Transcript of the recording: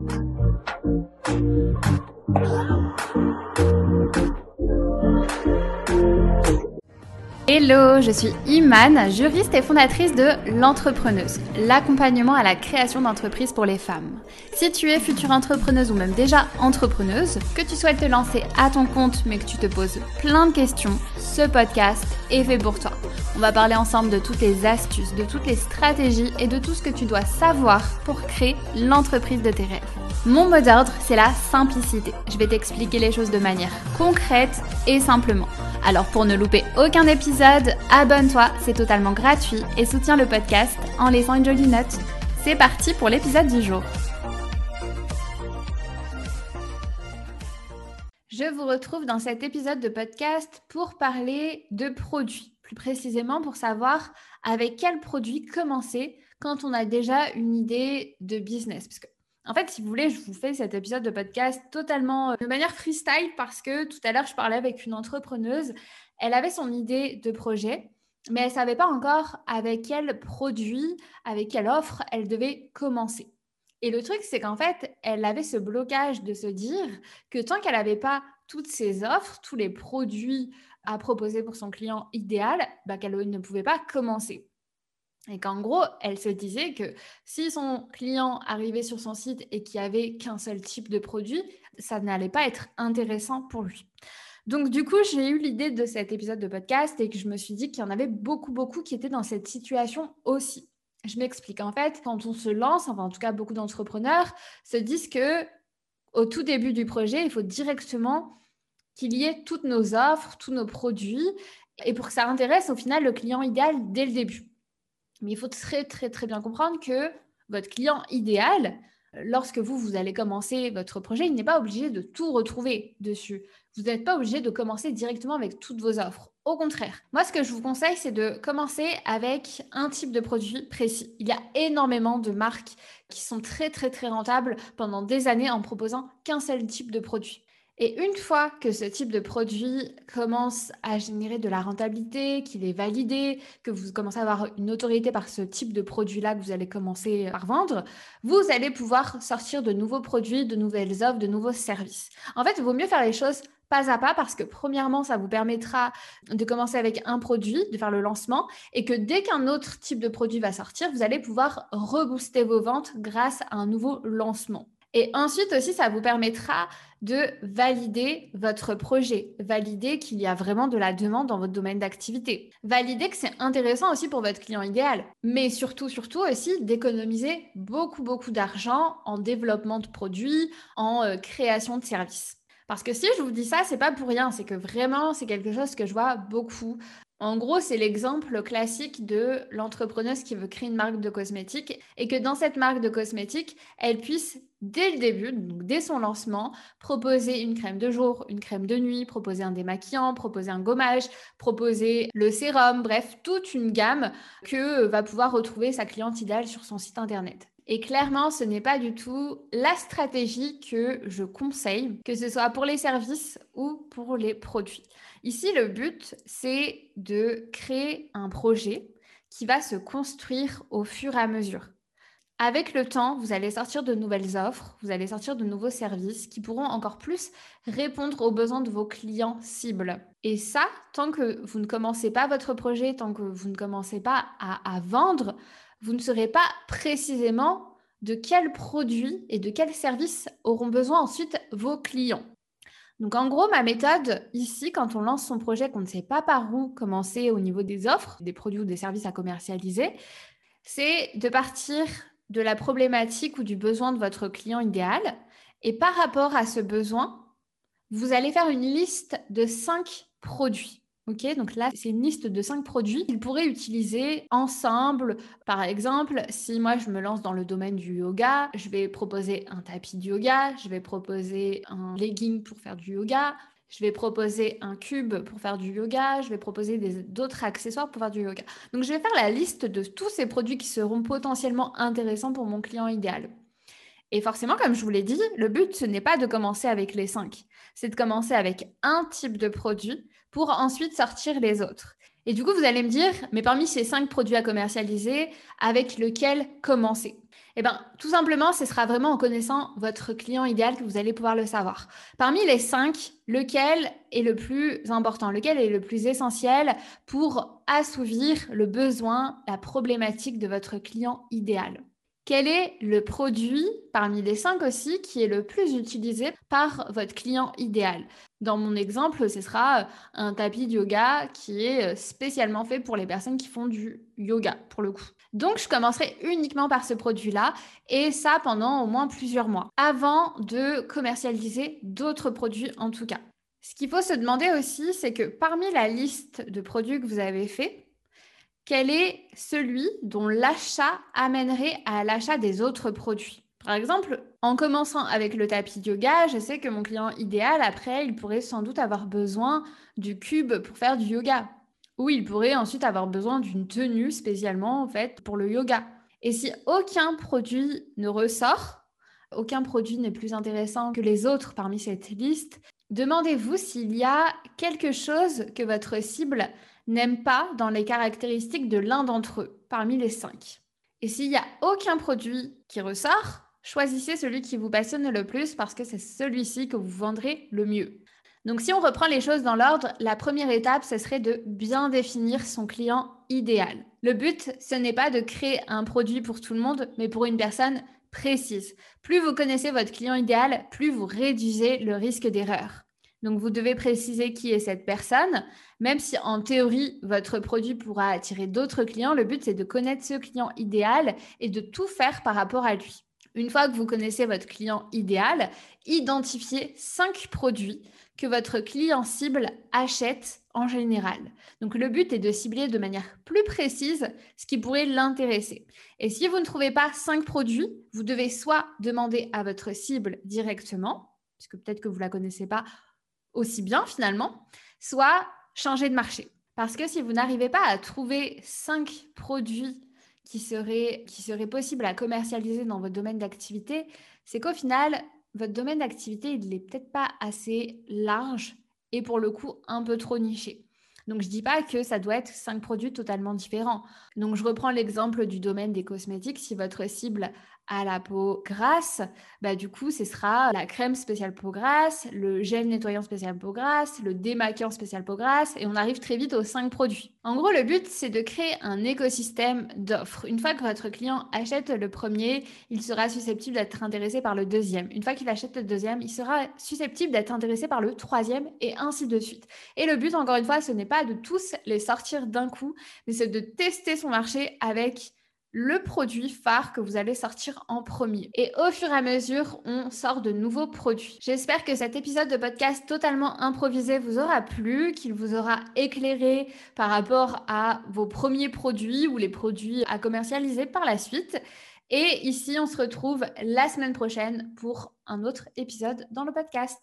Hello, je suis Imane, juriste et fondatrice de L'Entrepreneuse, l'accompagnement à la création d'entreprises pour les femmes. Si tu es future entrepreneuse ou même déjà entrepreneuse, que tu souhaites te lancer à ton compte mais que tu te poses plein de questions, ce podcast est fait pour toi. On va parler ensemble de toutes les astuces, de toutes les stratégies et de tout ce que tu dois savoir pour créer l'entreprise de tes rêves. Mon mot d'ordre, c'est la simplicité. Je vais t'expliquer les choses de manière concrète et simplement. Alors pour ne louper aucun épisode, abonne-toi, c'est totalement gratuit et soutiens le podcast en laissant une jolie note. C'est parti pour l'épisode du jour. Je vous retrouve dans cet épisode de podcast pour parler de produits, plus précisément pour savoir avec quel produit commencer quand on a déjà une idée de business. En fait, si vous voulez, je vous fais cet épisode de podcast totalement euh, de manière freestyle parce que tout à l'heure, je parlais avec une entrepreneuse. Elle avait son idée de projet, mais elle ne savait pas encore avec quel produit, avec quelle offre elle devait commencer. Et le truc, c'est qu'en fait, elle avait ce blocage de se dire que tant qu'elle n'avait pas toutes ses offres, tous les produits à proposer pour son client idéal, bah, qu'elle ne pouvait pas commencer. Et qu'en gros, elle se disait que si son client arrivait sur son site et qu'il n'y avait qu'un seul type de produit, ça n'allait pas être intéressant pour lui. Donc du coup, j'ai eu l'idée de cet épisode de podcast et que je me suis dit qu'il y en avait beaucoup, beaucoup qui étaient dans cette situation aussi. Je m'explique. En fait, quand on se lance, enfin en tout cas beaucoup d'entrepreneurs se disent que au tout début du projet, il faut directement qu'il y ait toutes nos offres, tous nos produits, et pour que ça intéresse au final le client idéal dès le début. Mais il faut très, très, très bien comprendre que votre client idéal, lorsque vous, vous allez commencer votre projet, il n'est pas obligé de tout retrouver dessus. Vous n'êtes pas obligé de commencer directement avec toutes vos offres. Au contraire, moi, ce que je vous conseille, c'est de commencer avec un type de produit précis. Il y a énormément de marques qui sont très, très, très rentables pendant des années en proposant qu'un seul type de produit. Et une fois que ce type de produit commence à générer de la rentabilité, qu'il est validé, que vous commencez à avoir une autorité par ce type de produit-là que vous allez commencer à vendre, vous allez pouvoir sortir de nouveaux produits, de nouvelles offres, de nouveaux services. En fait, il vaut mieux faire les choses pas à pas parce que premièrement, ça vous permettra de commencer avec un produit, de faire le lancement et que dès qu'un autre type de produit va sortir, vous allez pouvoir rebooster vos ventes grâce à un nouveau lancement. Et ensuite aussi, ça vous permettra de valider votre projet, valider qu'il y a vraiment de la demande dans votre domaine d'activité, valider que c'est intéressant aussi pour votre client idéal, mais surtout, surtout aussi d'économiser beaucoup, beaucoup d'argent en développement de produits, en euh, création de services. Parce que si je vous dis ça, c'est pas pour rien, c'est que vraiment, c'est quelque chose que je vois beaucoup en gros, c'est l'exemple classique de l'entrepreneuse qui veut créer une marque de cosmétiques et que dans cette marque de cosmétiques, elle puisse, dès le début, donc dès son lancement, proposer une crème de jour, une crème de nuit, proposer un démaquillant, proposer un gommage, proposer le sérum, bref, toute une gamme que va pouvoir retrouver sa cliente idéale sur son site internet. Et clairement, ce n'est pas du tout la stratégie que je conseille, que ce soit pour les services ou pour les produits. Ici, le but, c'est de créer un projet qui va se construire au fur et à mesure. Avec le temps, vous allez sortir de nouvelles offres, vous allez sortir de nouveaux services qui pourront encore plus répondre aux besoins de vos clients cibles. Et ça, tant que vous ne commencez pas votre projet, tant que vous ne commencez pas à, vendre, vous ne saurez pas précisément de quels produits et de quels services auront besoin ensuite vos clients. Donc en gros, ma méthode ici, quand on lance son projet, qu'on ne sait pas par où commencer au niveau des offres, des produits ou des services à commercialiser, c'est de partir de la problématique ou du besoin de votre client idéal. Et par rapport à ce besoin, vous allez faire une liste de cinq produits. Ok, donc là, c'est une liste de cinq produits qu'ils pourraient utiliser ensemble. Par exemple, si moi je me lance dans le domaine du yoga, je vais proposer un tapis de yoga, je vais proposer un legging pour faire du yoga, je vais proposer un cube pour faire du yoga, je vais proposer d'autres accessoires pour faire du yoga. Donc, je vais faire la liste de tous ces produits qui seront potentiellement intéressants pour mon client idéal. Et forcément, comme je vous l'ai dit, le but, ce n'est pas de commencer avec les cinq, c'est de commencer avec un type de produit pour ensuite sortir les autres. Et du coup, vous allez me dire, mais parmi ces cinq produits à commercialiser, avec lequel commencer? Eh bien, tout simplement, ce sera vraiment en connaissant votre client idéal que vous allez pouvoir le savoir. Parmi les cinq, lequel est le plus important, lequel est le plus essentiel pour assouvir le besoin, la problématique de votre client idéal? Quel est le produit parmi les cinq aussi qui est le plus utilisé par votre client idéal? Dans mon exemple, ce sera un tapis de yoga qui est spécialement fait pour les personnes qui font du yoga, pour le coup. Donc, je commencerai uniquement par ce produit-là et ça pendant au moins plusieurs mois avant de commercialiser d'autres produits en tout cas. Ce qu'il faut se demander aussi, c'est que parmi la liste de produits que vous avez fait, quel est celui dont l'achat amènerait à l'achat des autres produits? Par exemple, en commençant avec le tapis de yoga, je sais que mon client idéal, après, il pourrait sans doute avoir besoin du cube pour faire du yoga. Ou il pourrait ensuite avoir besoin d'une tenue spécialement en fait pour le yoga. Et si aucun produit ne ressort, aucun produit n'est plus intéressant que les autres parmi cette liste, demandez-vous s'il y a quelque chose que votre cible n'aime pas dans les caractéristiques de l'un d'entre eux, parmi les cinq. Et s'il n'y a aucun produit qui ressort, choisissez celui qui vous passionne le plus parce que c'est celui-ci que vous vendrez le mieux. Donc si on reprend les choses dans l'ordre, la première étape, ce serait de bien définir son client idéal. Le but, ce n'est pas de créer un produit pour tout le monde, mais pour une personne précise. Plus vous connaissez votre client idéal, plus vous réduisez le risque d'erreur. Donc, vous devez préciser qui est cette personne, même si en théorie, votre produit pourra attirer d'autres clients. Le but, c'est de connaître ce client idéal et de tout faire par rapport à lui. Une fois que vous connaissez votre client idéal, identifiez cinq produits que votre client cible achète en général. Donc le but est de cibler de manière plus précise ce qui pourrait l'intéresser. Et si vous ne trouvez pas cinq produits, vous devez soit demander à votre cible directement, puisque peut-être que vous ne la connaissez pas, aussi bien finalement, soit changer de marché. Parce que si vous n'arrivez pas à trouver cinq produits qui seraient, qui seraient possibles à commercialiser dans votre domaine d'activité, c'est qu'au final, votre domaine d'activité, il n'est peut-être pas assez large et pour le coup un peu trop niché. Donc, je ne dis pas que ça doit être cinq produits totalement différents. Donc, je reprends l'exemple du domaine des cosmétiques. Si votre cible à la peau grasse, bah, du coup, ce sera la crème spéciale peau grasse, le gel nettoyant spécial peau grasse, le démaquillant spécial peau grasse, et on arrive très vite aux cinq produits. En gros, le but, c'est de créer un écosystème d'offres. Une fois que votre client achète le premier, il sera susceptible d'être intéressé par le deuxième. Une fois qu'il achète le deuxième, il sera susceptible d'être intéressé par le troisième, et ainsi de suite. Et le but, encore une fois, ce n'est pas de tous les sortir d'un coup, mais c'est de tester son marché avec le produit phare que vous allez sortir en premier. Et au fur et à mesure, on sort de nouveaux produits. J'espère que cet épisode de podcast totalement improvisé vous aura plu, qu'il vous aura éclairé par rapport à vos premiers produits ou les produits à commercialiser par la suite. Et ici, on se retrouve la semaine prochaine pour un autre épisode dans le podcast.